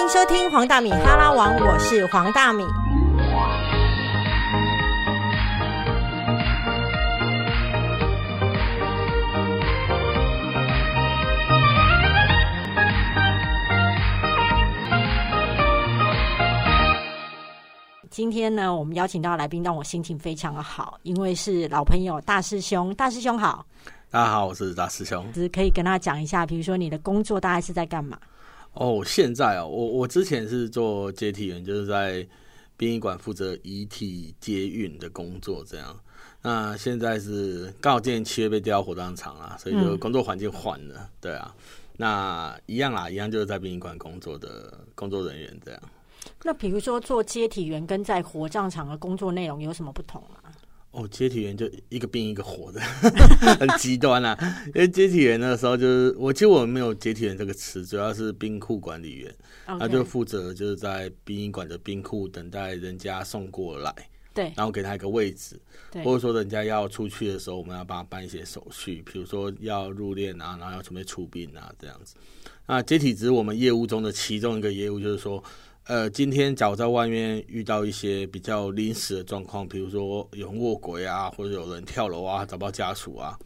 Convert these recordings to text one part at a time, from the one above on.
迎收听黄大米哈拉王，我是黄大米。今天呢，我们邀请到的来宾让我心情非常的好，因为是老朋友大师兄。大师兄好，大家好，我是大师兄。只是可以跟他讲一下，比如说你的工作大概是在干嘛？哦，现在哦，我我之前是做接体员，就是在殡仪馆负责遗体接运的工作，这样。那现在是刚好今年七月被调到火葬场了，所以就工作环境换了，对啊。那一样啦，一样就是在殡仪馆工作的工作人员这样。那比如说做接体员跟在火葬场的工作内容有什么不同啊？哦，接体员就一个病一个活的，很极端啊。因为接体员的时候，就是我其实我们没有接体员这个词，主要是冰库管理员，他就负责就是在殡仪馆的冰库等待人家送过来，对，然后给他一个位置，或者说人家要出去的时候，我们要帮他办一些手续，比如说要入殓啊，然后要准备出殡啊这样子。那接体只是我们业务中的其中一个业务，就是说。呃，今天假如在外面遇到一些比较临时的状况，比如说有人卧轨啊，或者有人跳楼啊，找不到家属啊，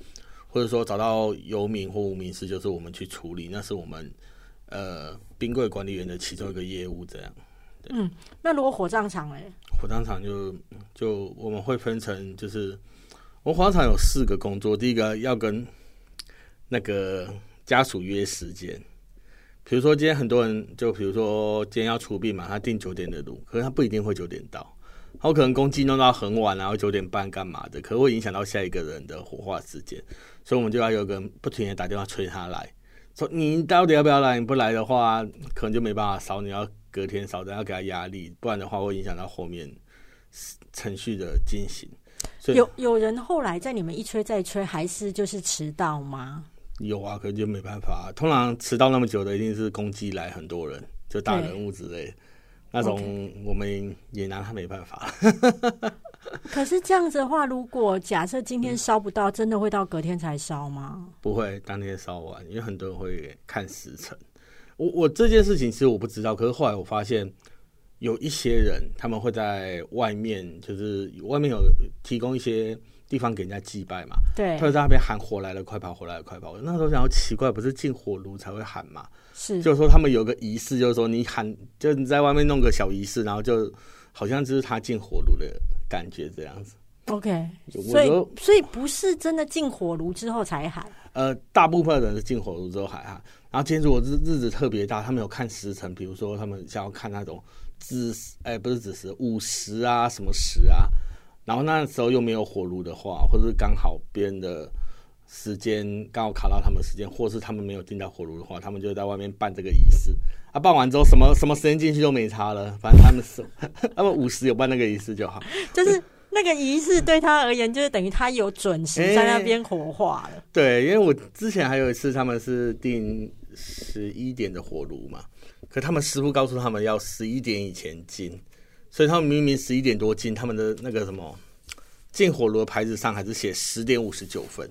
或者说找到游民或无名尸，就是我们去处理，那是我们呃冰柜管理员的其中一个业务。这样，嗯，那如果火葬场嘞？火葬场就就我们会分成，就是我们火葬场有四个工作，第一个要跟那个家属约时间。比如说今天很多人，就比如说今天要出殡嘛，他订九点的路，可是他不一定会九点到，他可能公祭弄到很晚，然后九点半干嘛的，可会影响到下一个人的火化时间，所以我们就要有个人不停的打电话催他来，说你到底要不要来？你不来的话，可能就没办法烧，你要隔天烧，等要给他压力，不然的话会影响到后面程序的进行。有有人后来在你们一催再催，还是就是迟到吗？有啊，可就没办法。通常迟到那么久的，一定是攻击来很多人，就大人物之类，那种我们也拿他没办法。可是这样子的话，如果假设今天烧不到，真的会到隔天才烧吗？不会，当天烧完，因为很多人会看时辰。我我这件事情其实我不知道，可是后来我发现有一些人他们会在外面，就是外面有提供一些。地方给人家祭拜嘛，对，他就在那边喊火来了，快跑，火来了，快跑。那时候想要奇怪，不是进火炉才会喊嘛？是，就是说他们有个仪式，就是说你喊，就你在外面弄个小仪式，然后就好像就是他进火炉的感觉这样子。OK，所以所以不是真的进火炉之后才喊。呃，大部分人是进火炉之后喊哈。然后今天如果日日子特别大，他们有看时辰，比如说他们想要看那种子时，哎，不是子时，午时啊，什么时啊？然后那时候又没有火炉的话，或者是刚好别人的时间刚好卡到他们时间，或是他们没有进到火炉的话，他们就在外面办这个仪式。啊，办完之后什么什么时间进去都没差了，反正他们是他们五十有办那个仪式就好。就是那个仪式对他而言，就是等于他有准时在那边火化了。对，因为我之前还有一次，他们是定十一点的火炉嘛，可他们师傅告诉他们要十一点以前进。所以他们明明十一点多进，他们的那个什么进火炉的牌子上还是写十点五十九分。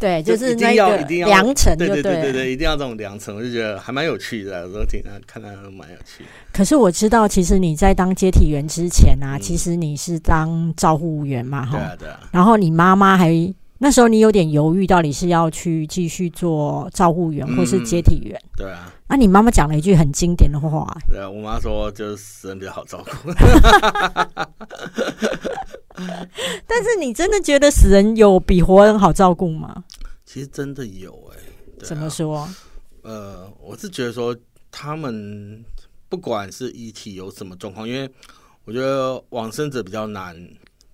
对，就是一定要一定要良辰，对对对对对，一定要这种良辰，我就觉得还蛮有趣的，有时候听他看他蛮有趣。可是我知道，其实你在当接体员之前啊，其实你是当照护员嘛，哈，对啊对啊。然后你妈妈还。那时候你有点犹豫，到底是要去继续做照护员，或是接体员？对啊。那你妈妈讲了一句很经典的话。对啊，我妈说就是死人比较好照顾。但是你真的觉得死人有比活人好照顾吗？其实真的有哎。怎么说？呃，我是觉得说他们不管是遗体有什么状况，因为我觉得往生者比较难，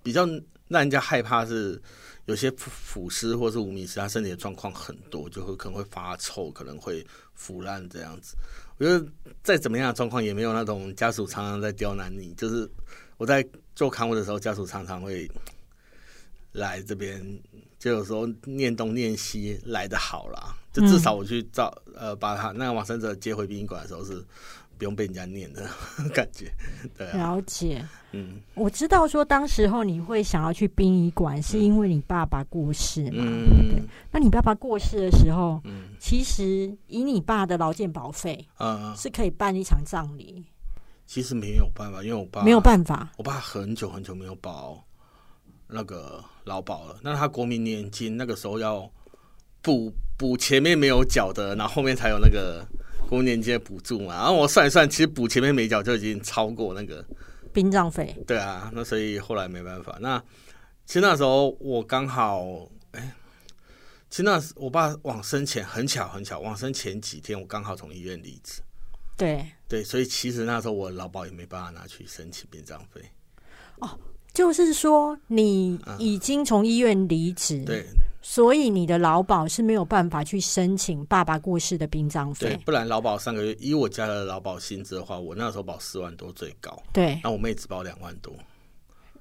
比较让人家害怕是。有些腐尸或是无名尸，他身体的状况很多，就会可能会发臭，可能会腐烂这样子。我觉得再怎么样的状况，也没有那种家属常常在刁难你。就是我在做看护的时候，家属常常会来这边，就有时候念东念西来的好啦，就至少我去照呃把他那个往生者接回殡仪馆的时候是不用被人家念的 感觉，对啊，了解。嗯。我知道说当时候你会想要去殡仪馆，是因为你爸爸过世嘛？嗯。那你爸爸过世的时候，嗯。其实以你爸的劳健保费嗯，是可以办一场葬礼，其实没有办法，因为我爸没有办法。我爸很久很久没有保那个劳保了，那他国民年金那个时候要补补前面没有缴的，然后后面才有那个国民年金的补助嘛。然后我算一算，其实补前面没缴就已经超过那个，殡葬费，对啊，那所以后来没办法。那其实那时候我刚好，哎、其实那时我爸往生前很巧很巧，往生前几天我刚好从医院离职。对，对，所以其实那时候我劳保也没办法拿去申请殡葬费。哦就是说你已经从医院离职，嗯对，所以你的劳保是没有办法去申请爸爸过世的殡葬对，费。不然劳保三个月以我家的劳保薪资的话，我那时候保四万多最高，对，那我妹只保两万多，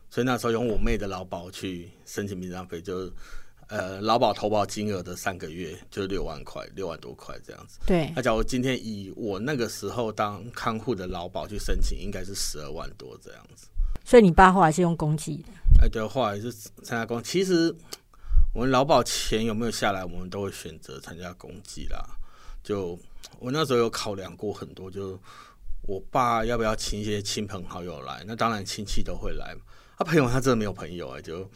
所以那时候用我妹的劳保去申请殡葬费，就是呃劳保投保金额的三个月就是六万块，六万多块这样子。对那，假如今天以我那个时候当看护的劳保去申请，应该是十二万多这样子。所以你爸后来是用公积的。哎，对，后来是参加公，其实我们劳保钱有没有下来，我们都会选择参加公祭啦。就我那时候有考量过很多，就我爸要不要请一些亲朋好友来？那当然亲戚都会来嘛。他、朋友他真的没有朋友哎、就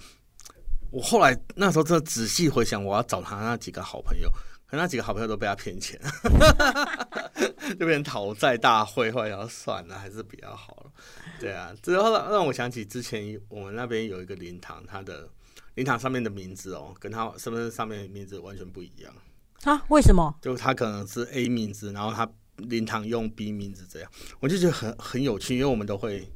我后来那时候真的仔细回想，我要找他那几个好朋友，可那几个好朋友都被他骗钱，就变成讨债大会。后来要算了，还是比较好了。对啊，之后让我想起之前我们那边有一个灵堂，他的灵堂上面的名字哦，跟他身份证上面的名字完全不一样。啊？为什么？就他可能是 A 名字，然后他灵堂用 B 名字这样，我就觉得很很有趣，因为我们都会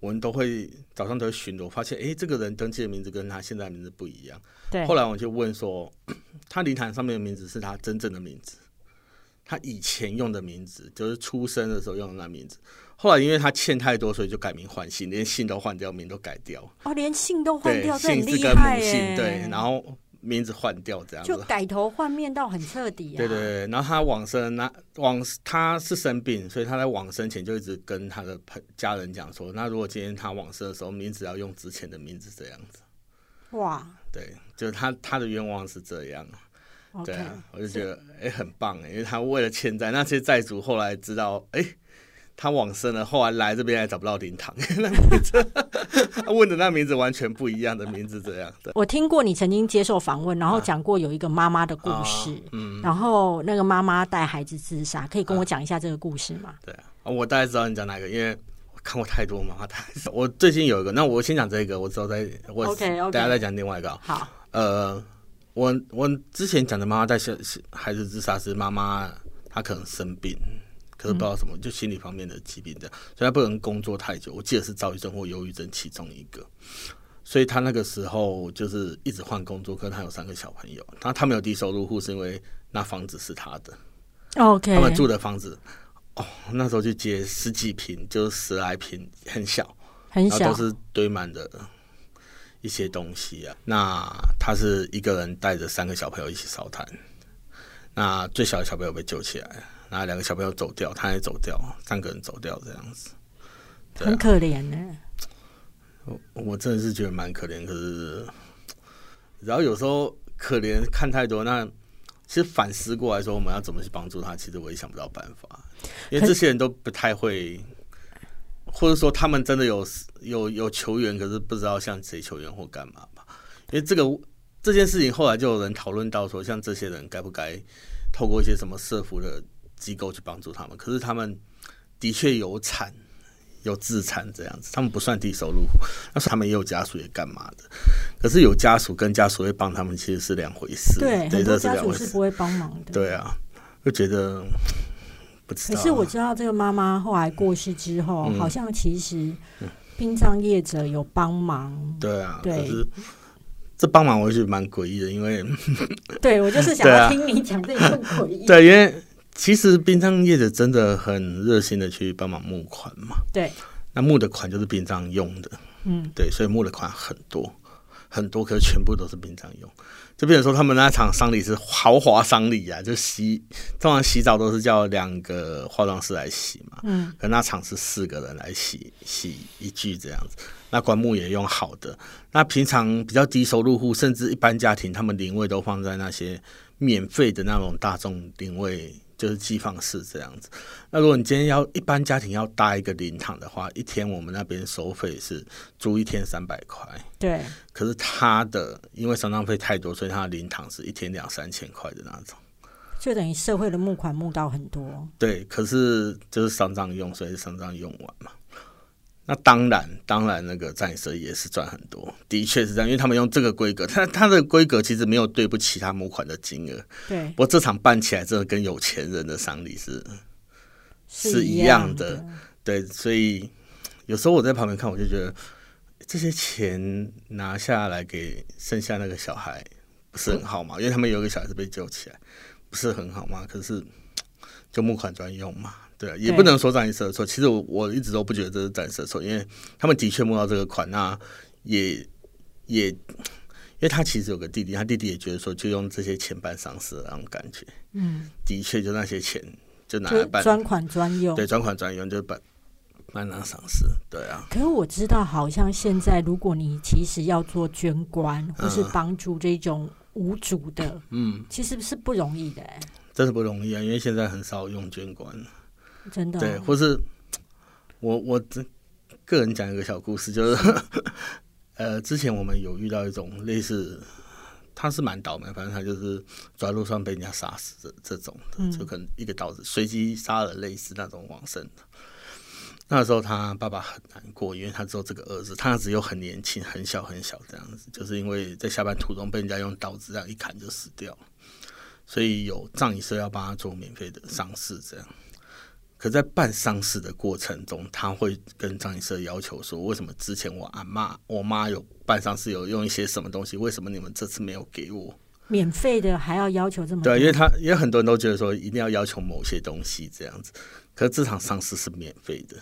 我们都会早上都会巡逻，发现诶，这个人登记的名字跟他现在的名字不一样。对，后来我就问说，他灵堂上面的名字是他真正的名字，他以前用的名字就是出生的时候用的那名字。后来因为他欠太多，所以就改名换姓，连姓都换掉，名都改掉。哦，连姓都换，掉，姓是跟。母姓，对，然后名字换掉这样子就。改头换面到很彻底啊。对对对，然后他往生，那往他是生病，所以他在往生前就一直跟他的朋家人讲说，那如果今天他往生的时候，名字要用之前的名字这样子。哇对，就是他他的愿望是这样。对啊，我就觉得哎、很棒哎，因为他为了欠债，那些债主后来知道哎。他往生了，后来来这边还找不到灵堂，那名字他问的那名字完全不一样的名字，这样的。我听过你曾经接受访问，然后讲过有一个妈妈的故事，嗯，然后那个妈妈带孩子自杀，可以跟我讲一下这个故事吗？对啊，我大概知道你讲哪个，因为我看过太多妈妈太。我最近有一个，那我先讲这个，我之后再我 OK，OK 大家再讲另外一个啊。好，呃，我我之前讲的妈妈带小孩子自杀是妈妈她可能生病，可是不知道什么，就心理方面的疾病这样，所以他不能工作太久。我记得是躁郁症或忧郁症其中一个。所以他那个时候就是一直换工作，可是他有三个小朋友，他他没有低收入户，是因为那房子是他的。OK，他们住的房子，哦，那时候就接十几平，就是十来平，很小，很小都，是堆满的一些东西啊。那他是一个人带着三个小朋友一起烧炭，那最小的小朋友被救起来，然后两个小朋友走掉，他也走掉，三个人走掉这样子。啊很可怜呢。我我真的是觉得蛮可怜，可是，然后有时候可怜看太多，那其实反思过来说，我们要怎么去帮助他，其实我也想不到办法，因为这些人都不太会，或者说他们真的有有有球员，可是不知道向谁球员或干嘛吧。因为这个这件事情后来就有人讨论到说，像这些人该不该透过一些什么社服的机构去帮助他们？可是他们的确有产。有自产这样子，他们不算低收入户，但是他们也有家属也干嘛的。可是有家属跟家属会帮他们，其实是两回事。对，对，这是两回事。家属是不会帮忙的。对啊，就觉得不知道。可是我知道这个妈妈后来过世之后，嗯好像其实殡葬业者有帮忙。对啊，对可是这帮忙我觉得蛮诡异的，因为对我就是 想要听你讲这一份诡异。对，因为其实殡葬业者真的很热心的去帮忙募款嘛。对，那募的款就是殡葬用的，嗯，对，所以募的款很多。很多，可是全部都是殡葬用。就比如说他们那场丧礼是豪华丧礼啊，就洗通常洗澡都是叫两个化妆师来洗嘛，嗯，可那场是四个人来洗洗一具这样子。那棺木也用好的。那平常比较低收入户，甚至一般家庭，他们灵位都放在那些免费的那种大众灵位。就是寄放式这样子。那如果你今天要一般家庭要搭一个灵堂的话，一天我们那边收费是租一天三百块。对。可是他的因为丧葬费太多，所以他的灵堂是一天两三千块的那种。就等于社会的募款募到很多。对，可是就是丧葬用，所以丧葬用完嘛。那当然，当然，那个战社也是赚很多，的确是这样，因为他们用这个规格，它它的规格其实没有对不起他募款的金额。对。不过这场办起来真的跟有钱人的丧礼是是一样的，对，所以有时候我在旁边看，我就觉得这些钱拿下来给剩下那个小孩不是很好嘛？因为他们有一个小孩是被救起来，不是很好嘛？可是就募款专用嘛。对，也不能说战社错。其实我我一直都不觉得这是战社错，因为他们的确募到这个款，那也也，因为他其实有个弟弟，他弟弟也觉得说，就用这些钱办丧事那种感觉。嗯，的确，就那些钱就拿来办专款专用，对，专款专用就办办那丧事。对啊。可是我知道，好像现在如果你其实要做捐官或是帮助这种无主的，嗯，其实是不容易的，真的不容易啊，因为现在很少用捐官。真的对，或是我我这个人讲一个小故事，就是 呃，之前我们有遇到一种类似，他是蛮倒霉，反正他就是走在路上被人家杀死的这种的，就可能一个刀子随机杀了类似那种往生的。那时候他爸爸很难过，因为他只有这个儿子，他只有很年轻、很小、很小这样子，就是因为在下班途中被人家用刀子这样一砍就死掉了，所以有葬仪社要帮他做免费的丧事这样。可在办丧事的过程中，他会跟葬仪社要求说：“为什么之前我阿妈、我妈有办丧事有用一些什么东西？为什么你们这次没有给我免费的？还要要求这么多？”对，因为他因为很多人都觉得说一定要要求某些东西这样子。可是这场丧事是免费的，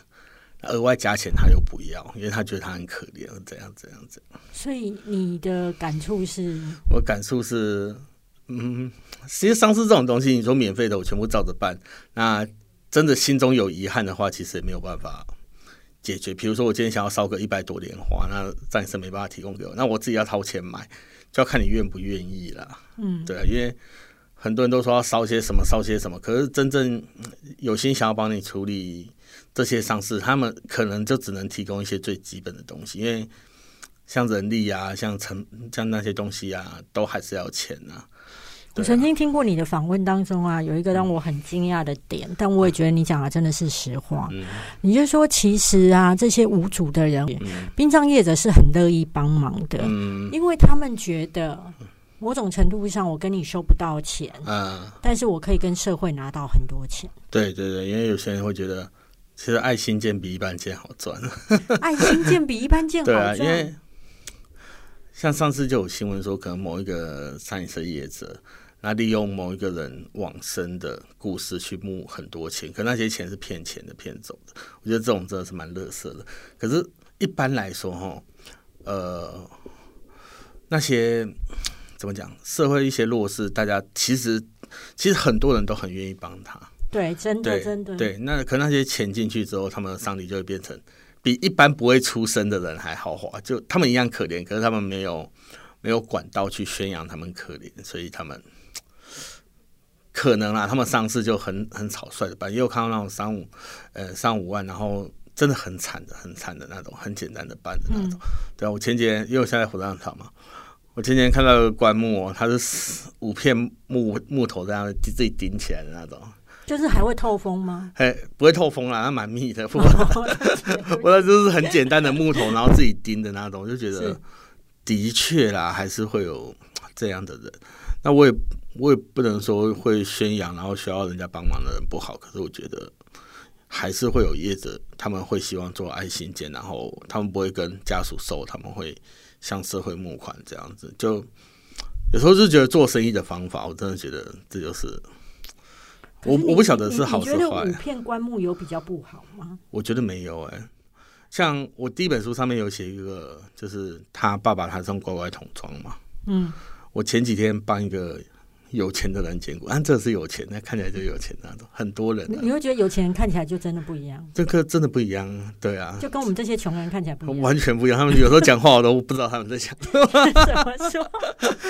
额外加钱他又不要，因为他觉得他很可怜，这样这样这样。所以你的感触是？我感触是，嗯，其实丧事这种东西，你说免费的，我全部照着办，那。真的心中有遗憾的话，其实也没有办法解决。比如说，我今天想要烧个一百朵莲花，那暂时没办法提供给我，那我自己要掏钱买，就要看你愿不愿意了。嗯，对啊，因为很多人都说要烧些什么，烧些什么，可是真正有心想要帮你处理这些丧事，他们可能就只能提供一些最基本的东西，因为像人力啊，像成像那些东西啊，都还是要钱啊。我曾经听过你的访问当中啊，有一个让我很惊讶的点，但我也觉得你讲的真的是实话。你就说，其实啊，这些无主的人，殡葬业者是很乐意帮忙的，因为他们觉得某种程度上，我跟你收不到钱，嗯，但是我可以跟社会拿到很多钱。对对对，因为有些人会觉得，其实爱心件比一般件好赚，爱心件比一般件好赚。因为像上次就有新闻说，可能某一个餐饮社业者。那利用某一个人往生的故事去募很多钱，可那些钱是骗钱的、骗走的。我觉得这种真的是蛮乐色的。可是，一般来说，哈，呃，那些怎么讲？社会一些弱势，大家其实其实很多人都很愿意帮他。对，真的，真的。对，那可那些钱进去之后，他们的丧礼就会变成比一般不会出生的人还豪华。就他们一样可怜，可是他们没有没有管道去宣扬他们可怜，所以他们。可能啊，他们上市就很很草率的办，也有看到那种三五，呃，三五万，然后真的很惨的，很惨的那种，很简单的办的那种。对啊，我前几天因为我现在火葬场嘛，我前几天看到个棺木，哦它是五片木木头这样自己顶起来的那种。就是还会透风吗？哎，不会透风啦，它蛮密的。不过，我那就是很简单的木头，然后自己钉的那种，我就觉得的确啦，还是会有这样的人。那我也。我也不能说会宣扬，然后需要人家帮忙的人不好。可是我觉得还是会有业者，他们会希望做爱心件，然后他们不会跟家属收，他们会向社会募款这样子。就有时候就觉得做生意的方法，我真的觉得这就是我我不晓得是好是坏。五片棺木有比较不好吗？我觉得没有哎。像我第一本书上面有写一个，就是他爸爸他是用乖乖桶装嘛。嗯，我前几天帮一个有钱的人捡过，但 这是有钱，那看起来就有钱那种，很多人。你会觉得有钱人看起来就真的不一样？这个真的不一样，对啊，就跟我们这些穷人看起来不一样，完全不一样。他们有时候讲话我都不知道他们在讲 什么说，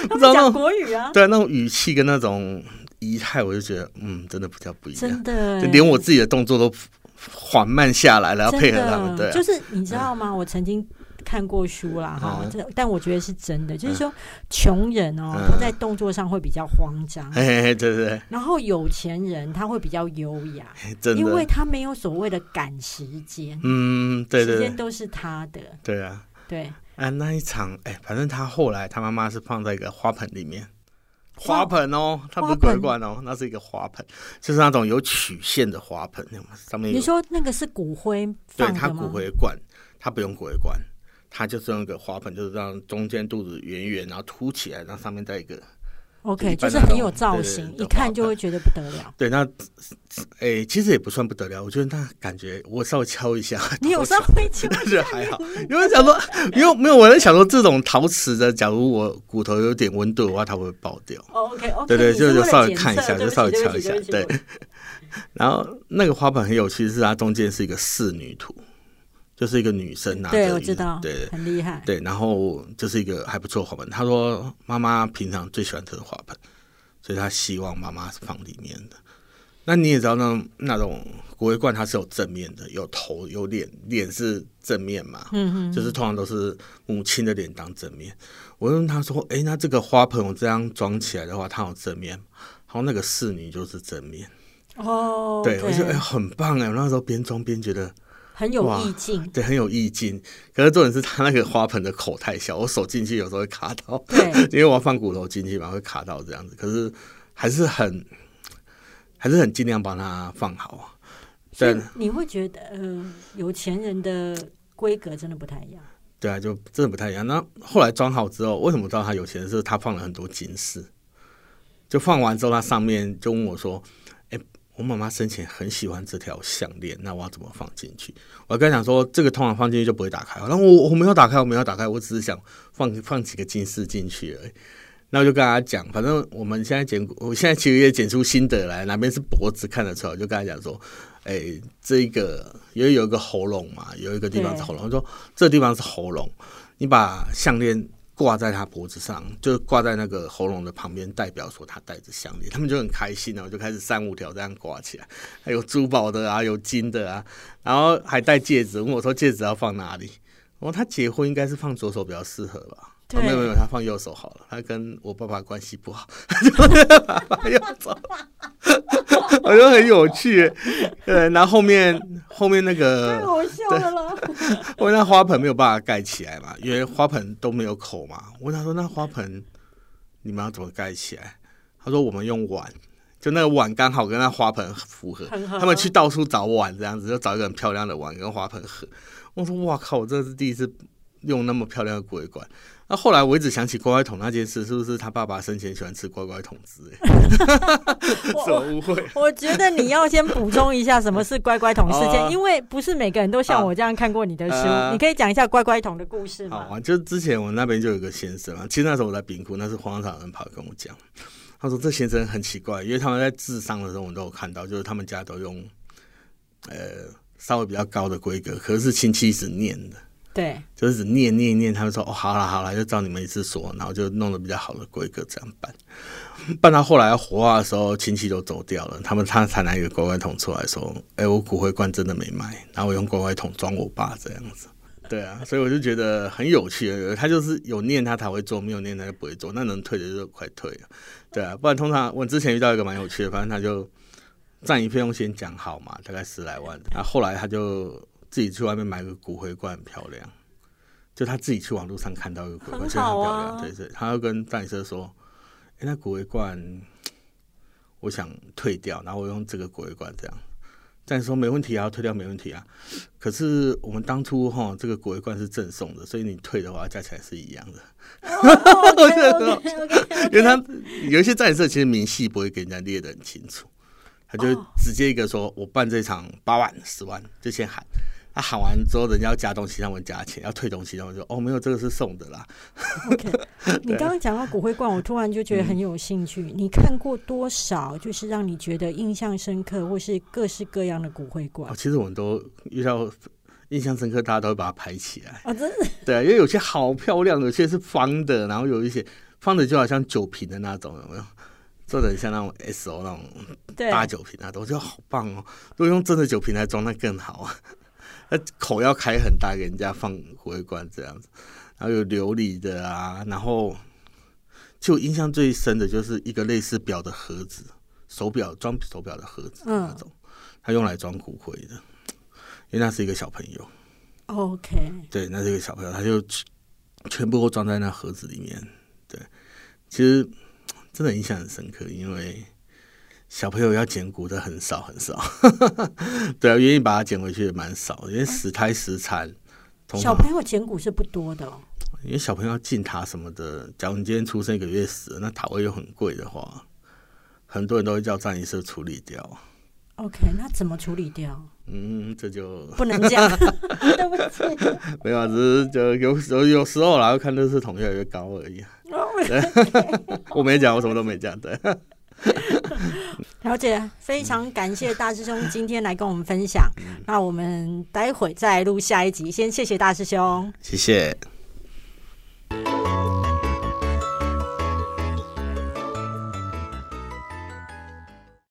不知道讲国语啊？对，那种语气跟那种仪态，我就觉得，嗯，真的比较不一样。真的，连我自己的动作都缓慢下来了，要配合他们。对，就是你知道吗？我曾经。看过书啦，哈，这但我觉得是真的，就是说穷人哦，他在动作上会比较慌张，对对对。然后有钱人他会比较优雅，真的，因为他没有所谓的赶时间，嗯，对对，时间都是他的，对啊，对。啊，那一场，哎，反正他后来他妈妈是放在一个花盆里面，花盆哦，他不是鬼罐哦，那是一个花盆，就是那种有曲线的花盆，上面你说那个是骨灰，对他骨灰罐，他不用骨灰罐。它就是用一个花盆，就是让中间肚子圆圆，然后凸起来，然后上面再一个，OK，就是很有造型，一看就会觉得不得了。对，那诶，其实也不算不得了，我觉得那感觉我稍微敲一下，你有稍微敲，但 是还好，因为想说，因为没有我在想说，这种陶瓷的，假如我骨头有点温度的话，它会爆掉。OK，OK，对对，就就稍微看一下，就稍微敲一下，对。然后那个花盆很有趣，是它中间是一个仕女图。就是一个女生拿着，我知道，对，很厉害。对，然后就是一个还不错花盆。他说妈妈平常最喜欢这个花盆，所以他希望妈妈是放里面的。那你也知道，那那种国徽罐它是有正面的，有头有脸，脸是正面嘛？嗯嗯，就是通常都是母亲的脸当正面。我问他说：“哎，那这个花盆我这样装起来的话，它有正面？然后那个侍女就是正面。哦，对，我觉得哎很棒哎，我那时候边装边觉得。很有意境，对，很有意境。可是重点是他那个花盆的口太小，我手进去有时候会卡到。对，因为我要放骨头进去嘛，会卡到这样子。可是还是很，还是很尽量把它放好啊。对，你会觉得，呃，有钱人的规格真的不太一样。对啊，就真的不太一样。那后来装好之后，为什么知道他有钱？是他放了很多金饰。就放完之后，他上面就问我说。我妈妈生前很喜欢这条项链，那我要怎么放进去？我跟她讲说，这个通常放进去就不会打开。然后我我没有打开，我没有打开，我只是想放放几个金饰进去而已。那我就跟她讲，反正我们现在剪，我现在其实也剪出心得来，哪边是脖子看得出来，我就跟她讲说，哎，这个因为有一个喉咙嘛，有一个地方是喉咙，说这地方是喉咙，你把项链。挂在他脖子上，就挂在那个喉咙的旁边，代表说他戴着项链，他们就很开心哦，就开始三五条这样挂起来，还有珠宝的啊，有金的啊，然后还戴戒指。问我说戒指要放哪里？我说他结婚应该是放左手比较适合吧。没有没有，他放右手好了。他跟我爸爸关系不好，放右手，我觉得很有趣。呃，然后后面后面那个太好笑了。我那花盆没有办法盖起来嘛，因为花盆都没有口嘛。我问他说：“那花盆你们要怎么盖起来？”他说：“我们用碗，就那个碗刚好跟那花盆符合。他们去到处找碗，这样子就找一个很漂亮的碗跟花盆合。”我说：“哇靠！我这是第一次用那么漂亮的鬼管。”那后来我一直想起乖乖桶那件事，是不是他爸爸生前喜欢吃乖乖桶汁？什么误会？我觉得你要先补充一下什么是乖乖桶事件，因为不是每个人都像我这样看过你的书。你可以讲一下乖乖桶的故事吗？好啊，就之前我那边就有个先生啊，其实那时候我在冰库，那是荒草人跑来跟我讲，他说这先生很奇怪，因为他们在智商的时候我都有看到，就是他们家都用呃稍微比较高的规格，可是亲戚一直念的。对，就是念念念，他们说哦，好了好了，就照你们一次说，然后就弄得比较好的规格这样办。办到后来要火化的时候，亲戚都走掉了，他们他才拿一个乖乖桶出来说：“哎，我骨灰罐真的没卖，然后我用乖乖桶装我爸这样子。”对啊，所以我就觉得很有趣。他就是有念他才会做，没有念他就不会做。那能退的就快退了。对啊，不然通常我之前遇到一个蛮有趣的，反正他就占一费用先讲好嘛，大概十来万。然后后来他就。自己去外面买个骨灰罐，很漂亮。就他自己去网络上看到一个骨灰罐，很漂亮。对对，他要跟代理社说：“哎，那骨灰罐我想退掉，然后我用这个骨灰罐这样。”但是说没问题啊，退掉没问题啊。可是我们当初哈，这个骨灰罐是赠送的，所以你退的话，加起来是一样的。因为他有一些代理社其实明细不会给人家列的很清楚，他就直接一个说：“我办这场八万、十万，就先喊。”他喊完之后，人家要加东西，他们加钱；要退东西，他们说：“哦，没有，这个是送的啦。OK，你刚刚讲到骨灰罐，我突然就觉得很有兴趣。你看过多少就是让你觉得印象深刻，或是各式各样的骨灰罐？哦，其实我们都遇到印象深刻，大家都会把它拍起来。啊，真的对啊，因为有些好漂亮的，有些是方的，然后有一些方的就好像酒瓶的那种，有没有？做的像那种 S O 那种对大酒瓶啊，我觉得好棒哦。如果用真的酒瓶来装，那更好啊。那口要开很大，给人家放骨灰罐这样子。然后有琉璃的啊，然后就我印象最深的就是一个类似表的盒子，手表装手表的盒子嗯那种，它用来装骨灰的，因为那是一个小朋友。OK，对，那是一个小朋友，他就全全部都装在那盒子里面。对，其实真的印象很深刻，因为小朋友要捡骨的很少很少。对啊，愿意把它捡回去也蛮少，因为死胎死产，小朋友捡骨是不多的、哦。因为小朋友要进塔什么的，假如你今天出生一个月死了，那塔位又很贵的话，很多人都会叫葬仪社处理掉。OK，那怎么处理掉？嗯，这就不能讲，对不起。没有啊，只是就有有有时候啦，要看乐视桶越来越高而已。我没讲，我什么都没讲。对，了解，非常感谢大师兄今天来跟我们分享。那我们待会再录下一集，先谢谢大师兄。谢谢。